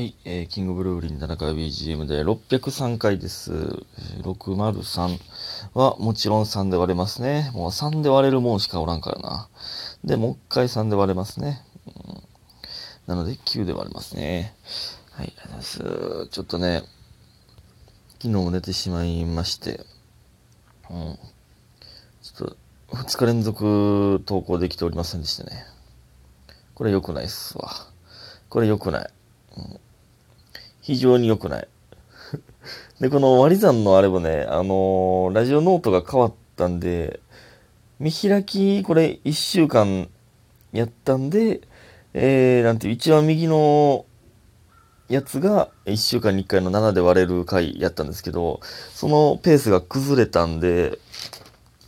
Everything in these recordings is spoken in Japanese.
はい、えー、キングブルーリン田中 BGM で603回です。603はもちろん3で割れますね。もう3で割れるもんしかおらんからな。で、もう一回3で割れますね。うんなので9で割れますね。はい、ありがとうございます。ちょっとね、昨日も寝てしまいまして、うん。ちょっと、2日連続投稿できておりませんでしたね。これ良くないっすわ。これ良くない。うん非常に良くない。で、この割り算のあれもね、あのーラジオノートが変わったんで、見開き、これ1週間やったんで、えー、なんていう、一番右のやつが1週間に1回の7で割れる回やったんですけど、そのペースが崩れたんで、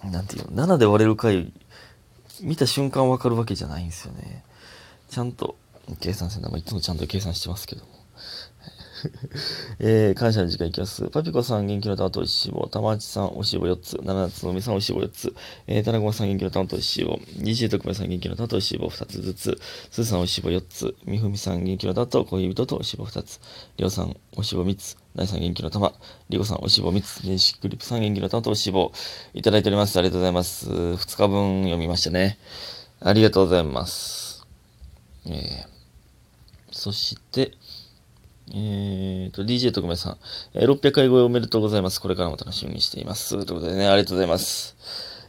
なんていうの、7で割れる回、見た瞬間わかるわけじゃないんですよね。ちゃんと、計算せんな、まあいつもちゃんと計算してますけども。えー、感謝の時間いきます。パピコさん元気の玉と一脂肪、玉内さんおしぼ4つ、七つのみさんおしぼ4つ、えー、田中さん元気の玉と一脂肪、DJ 特命さん元気の玉と一脂肪2つずつ、すーさんおしぼ4つ、みふみさん元気の玉と恋人とおしぼ2つ、りょうさんおしぼ3つ、ないさん元気の玉、りごさんおしぼ3つ、電子クリップさん元気の玉とおしぼいただいております。ありがとうございます。2日分読みましたね。ありがとうございます。えー、そして、えーと、DJ 特命さん、えー600回超えおめでとうございます。これからも楽しみにしています。ということでね、ありがとうございます。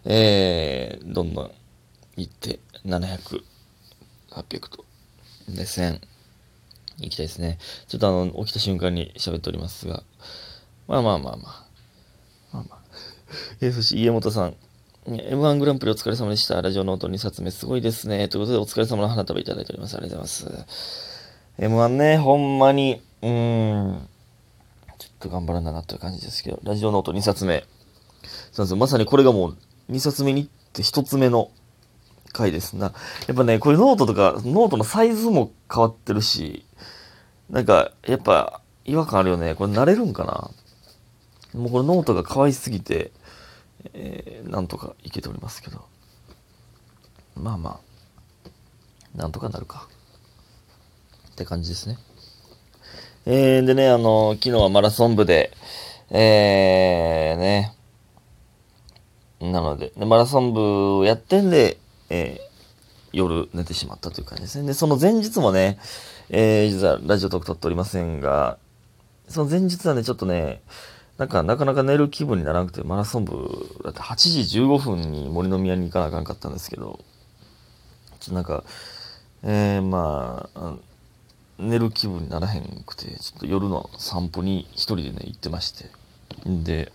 えー、どんどん行って、700、800と、で、1000、行きたいですね。ちょっとあの、起きた瞬間に喋っておりますが、まあまあまあまあ、まあまあ。えー、そして家元さん、M1 グランプリお疲れ様でした。ラジオノート2冊目すごいですね。ということで、お疲れ様の花束いただいております。ありがとうございます。M1 ね、ほんまに、うん、ちょっと頑張らななという感じですけど、ラジオノート2冊目。そうなんです。まさにこれがもう2冊目にって1つ目の回ですな。やっぱね、これノートとか、ノートのサイズも変わってるし、なんか、やっぱ違和感あるよね。これ慣れるんかなもうこれノートが可愛すぎて、えー、なんとかいけておりますけど。まあまあ、なんとかなるか。って感じですね。えー、でね、あの、昨日はマラソン部で、えー、ね、なので、でマラソン部をやってんで、えー夜寝てしまったという感じですね。で、その前日もね、えー、実はラジオトーク撮っておりませんが、その前日はね、ちょっとね、なんか、なかなか寝る気分にならなくて、マラソン部、だって8時15分に森の宮に行かなあかんかったんですけど、ちょっとなんか、えー、ま、あ寝る気分にならへんくて、ちょっと夜の散歩に一人でね、行ってまして。んで、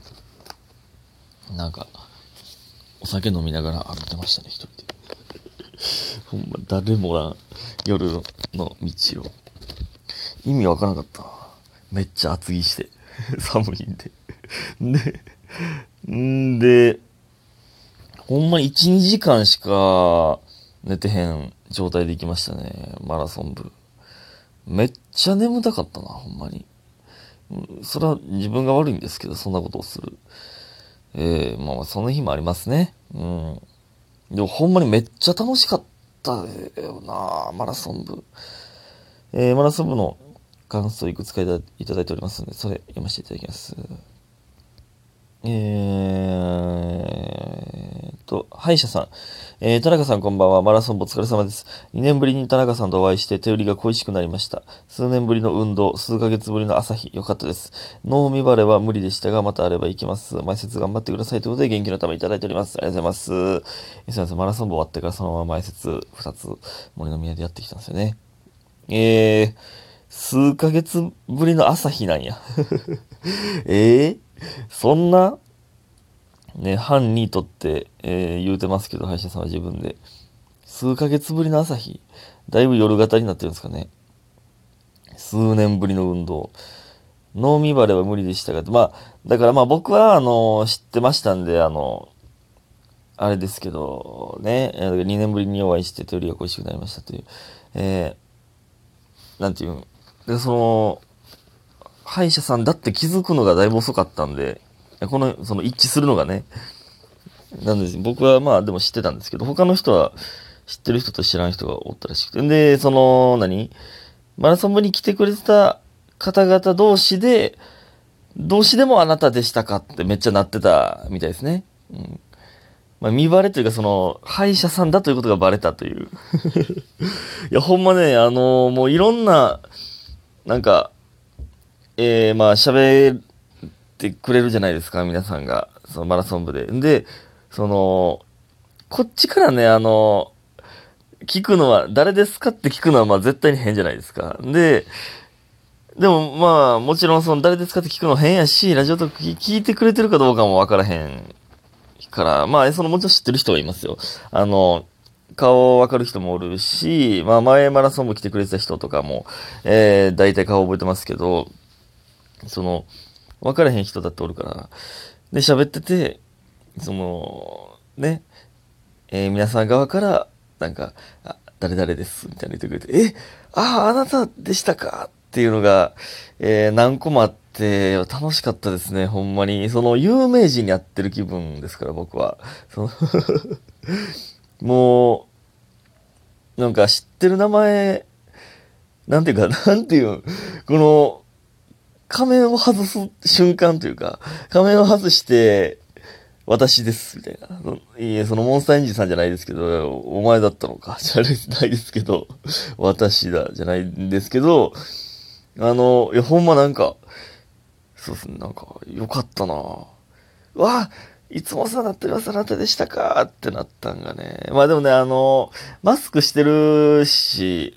なんか、お酒飲みながら歩いてましたね、一人で。ほんま、誰もおらん夜の道を。意味わからなかった。めっちゃ厚着して。寒いんで。で、んで、ほんま1、2時間しか寝てへん状態で行きましたね。マラソン部。めっちゃ眠たかったな、ほんまに。それは自分が悪いんですけど、そんなことをする。えー、まあまあ、その日もありますね。うん。でもほんまにめっちゃ楽しかったよな、マラソン部。えー、マラソン部の感想いくつかいたいだいておりますので、それ読ませていただきます。えーと、歯医者さん。えー、田中さんこんばんは。マラソンお疲れ様です。2年ぶりに田中さんとお会いして手売りが恋しくなりました。数年ぶりの運動、数ヶ月ぶりの朝日、よかったです。脳みバレは無理でしたが、またあれば行きます。前説頑張ってくださいということで元気のためいただいております。ありがとうございます。えーすいません、マラソン部終わってからそのまま前説2つ森の宮でやってきたんですよね。えー、数ヶ月ぶりの朝日なんや。えー、そんなね、犯にとって、えー言うてますけど、歯医者さんは自分で。数ヶ月ぶりの朝日。だいぶ夜型になってるんですかね。数年ぶりの運動。脳みバレは無理でしたが、まあ、だからまあ僕は、あの、知ってましたんで、あの、あれですけど、ね、2年ぶりにお会いして、手よりが恋しくなりましたという。えーなんていう。で、その、歯医者さんだって気づくのがだいぶ遅かったんで、この、その一致するのがね。なんです。僕はまあでも知ってたんですけど、他の人は知ってる人と知らん人がおったらしくて。で、その、何？マラソン部に来てくれてた方々同士で、同士でもあなたでしたかってめっちゃなってたみたいですね。うんまあ、見バレというか、その、歯医者さんだということがバレたという。いや、ほんまね、あのー、もういろんな、なんか、えー、まあ、喋ってくれるじゃないですか、皆さんが。そのマラソン部で。で、その、こっちからね、あの、聞くのは、誰ですかって聞くのは、まあ、絶対に変じゃないですか。で、でも、まあ、もちろん、その、誰ですかって聞くの変やし、ラジオトーク聞いてくれてるかどうかもわからへんから、まあ、そのもちろん知ってる人はいますよ。あの、顔わかる人もおるし、まあ前マラソンも来てくれてた人とかも、えー、大体顔覚えてますけど、その、わからへん人だっておるから、で、喋ってて、その、ね、えー、皆さん側から、なんか、あ、誰々です、みたいな言ってくれて、え、ああ、あなたでしたか？っていうのが、えー、何個もあって、楽しかったですね、ほんまに。その、有名人に会ってる気分ですから、僕は。その もう、なんか知ってる名前、なんていうか、なんていう、この、仮面を外す瞬間というか、仮面を外して、私です、みたいな。いいえ、そのモンスターエンジンさんじゃないですけど、お前だったのか、じゃないですけど、私だ、じゃないんですけど、あの、いや、ほんまなんか、そうですね、なんか、よかったなわいつもお世話になってます、あなたでしたかってなったんがね。まあでもね、あの、マスクしてるし、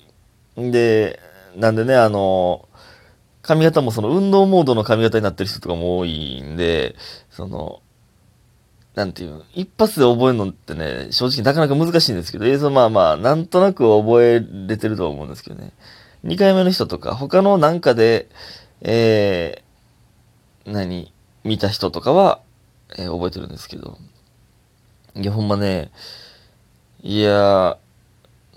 で、なんでね、あの、髪型もその運動モードの髪型になってる人とかも多いんで、その、なんていうの、一発で覚えるのってね、正直なかなか難しいんですけど、映像まあまあ、なんとなく覚えれてるとは思うんですけどね。2回目の人とか、他のなんかで、えー、何、見た人とかは、えー、覚えてるんですけど。いや、ほんまね、いや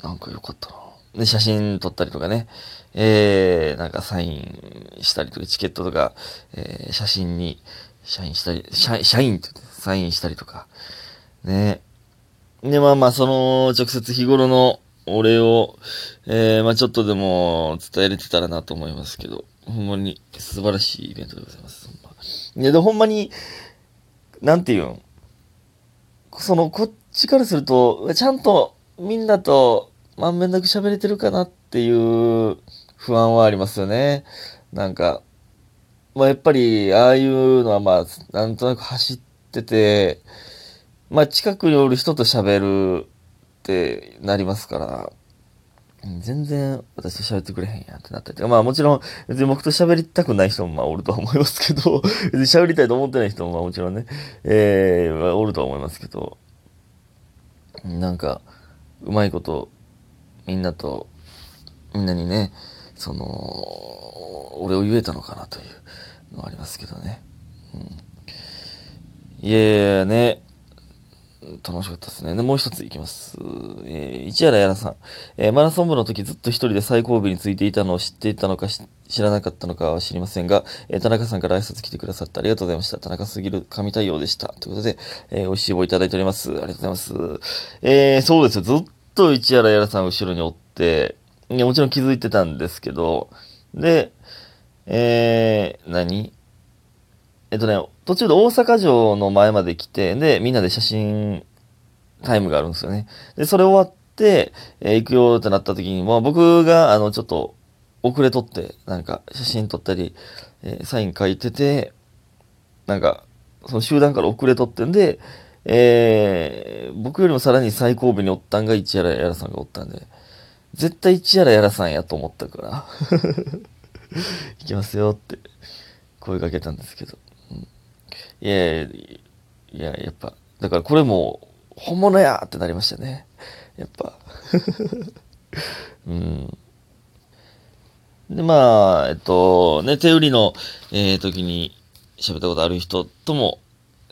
なんかよかったな。で、写真撮ったりとかね、えー、なんかサインしたりとか、チケットとか、えー、写真に、社員したり、社社員ってサインしたりとか、ね。で、まあまあ、その、直接日頃のお礼を、えー、まあちょっとでも伝えれてたらなと思いますけど、ほんまに素晴らしいイベントでございます。いや、で、ほんまに、なんていうん？その、こっちからすると、ちゃんとみんなとまんべんなく喋れてるかなっていう不安はありますよね。なんか、まあやっぱり、ああいうのはまあ、なんとなく走ってて、まあ近くにおる人と喋るってなりますから、全然私と喋ってくれへんやんってなったりとか、まあもちろん別に僕と喋りたくない人もまあおるとは思いますけど、別に喋りたいと思ってない人もまあもちろんね、えー、おるとは思いますけど、なんか、うまいこと、みんなと、みんなにね、その、俺を言えたのかなというのはありますけどね。うん、いやいやね、楽しかったですね。で、もう一ついきます。えー、市原やらさん。えー、マラソン部の時ずっと一人で最後尾についていたのを知っていたのか知らなかったのかは知りませんが、えー、田中さんから挨拶来てくださってありがとうございました。田中すぎる神対応でした。ということで、えー、美味しい棒いただいております。ありがとうございます。えー、そうですよ。ずっと市原やらさん後ろにおって、いや、もちろん気づいてたんですけど、で、えー、何？えっとね、途中で大阪城の前まで来て、で、みんなで写真タイムがあるんですよね。で、それ終わって、えー、行くよってなった時に、まあ僕が、あの、ちょっと、遅れとって、なんか、写真撮ったり、えー、サイン書いてて、なんか、その集団から遅れとってんで、えー、僕よりもさらに最後尾におったんが市原やらさんがおったんで、絶対市原やらさんやと思ったから、行きますよって声かけたんですけど。いやいや、やっぱ、だからこれも、本物やってなりましたね。やっぱ。うん。で、まあ、えっと、ね、手売りの、えー、時に喋ったことある人とも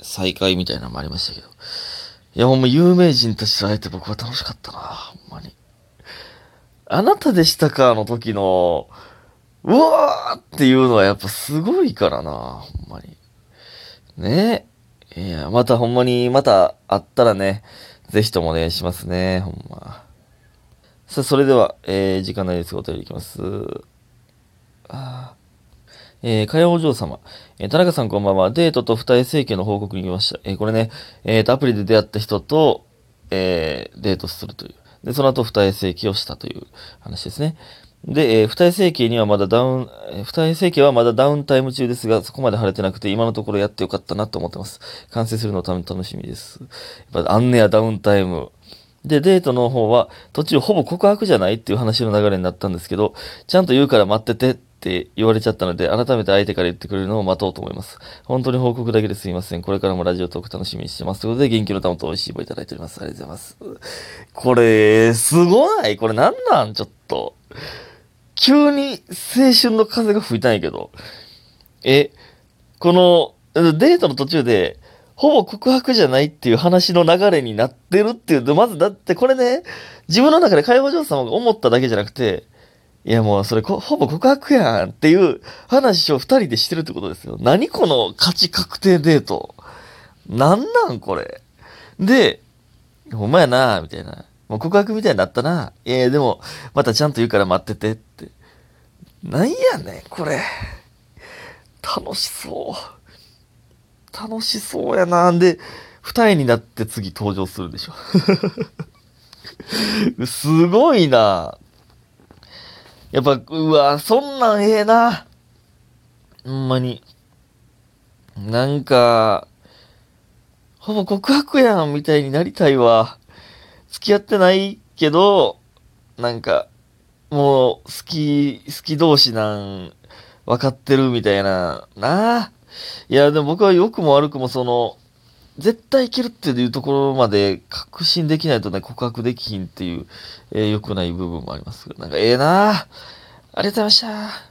再会みたいなのもありましたけど。いや、ほんま有名人たちと会えて僕は楽しかったな、ほんまに。あなたでしたかの時の、うわーっていうのはやっぱすごいからな、ほんまに。ねえいや、またほんまに、また会ったらね、ぜひともお願いしますね、ほんま。さあ、それでは、えー、時間ないですが、お便りいきます。ああえー、かやお嬢様。えー、田中さんこんばんは。デートと二重整形の報告に来ました。えー、これね、えーと、アプリで出会った人と、えー、デートするという。で、その後二重整形をしたという話ですね。で、えー、二重整形にはまだダウン、えー、二重整形はまだダウンタイム中ですが、そこまで晴れてなくて、今のところやってよかったなと思ってます。完成するのため楽しみです。やっぱ、あんねやダウンタイム。で、デートの方は、途中ほぼ告白じゃないっていう話の流れになったんですけど、ちゃんと言うから待っててって言われちゃったので、改めて相手から言ってくれるのを待とうと思います。本当に報告だけですいません。これからもラジオトーク楽しみにしてます。ということで、元気の玉と美味しい棒いただいております。ありがとうございます。これ、すごないこれなんなんちょっと。急に青春の風が吹いたんやけど。え、この、デートの途中で、ほぼ告白じゃないっていう話の流れになってるっていう。まずだってこれね、自分の中で介護嬢様が思っただけじゃなくて、いやもうそれほぼ告白やんっていう話を二人でしてるってことですよ。何この価値確定デート。なんなんこれ。で、ほんまやなみたいな。もう告白みたいになったな。いやでも、またちゃんと言うから待っててって。なんやねん、これ。楽しそう。楽しそうやな。んで、二重になって次登場するでしょ。すごいな。やっぱ、うわ、そんなんええな。ほんまに。なんか、ほぼ告白やんみたいになりたいわ。付き合ってないけど、なんか、もう、好き、好き同士なん、分かってるみたいな、なあ。いや、でも僕は良くも悪くもその、絶対いけるっていうところまで確信できないとね、告白できひんっていう、えー、良くない部分もありますなんかええなありがとうございました。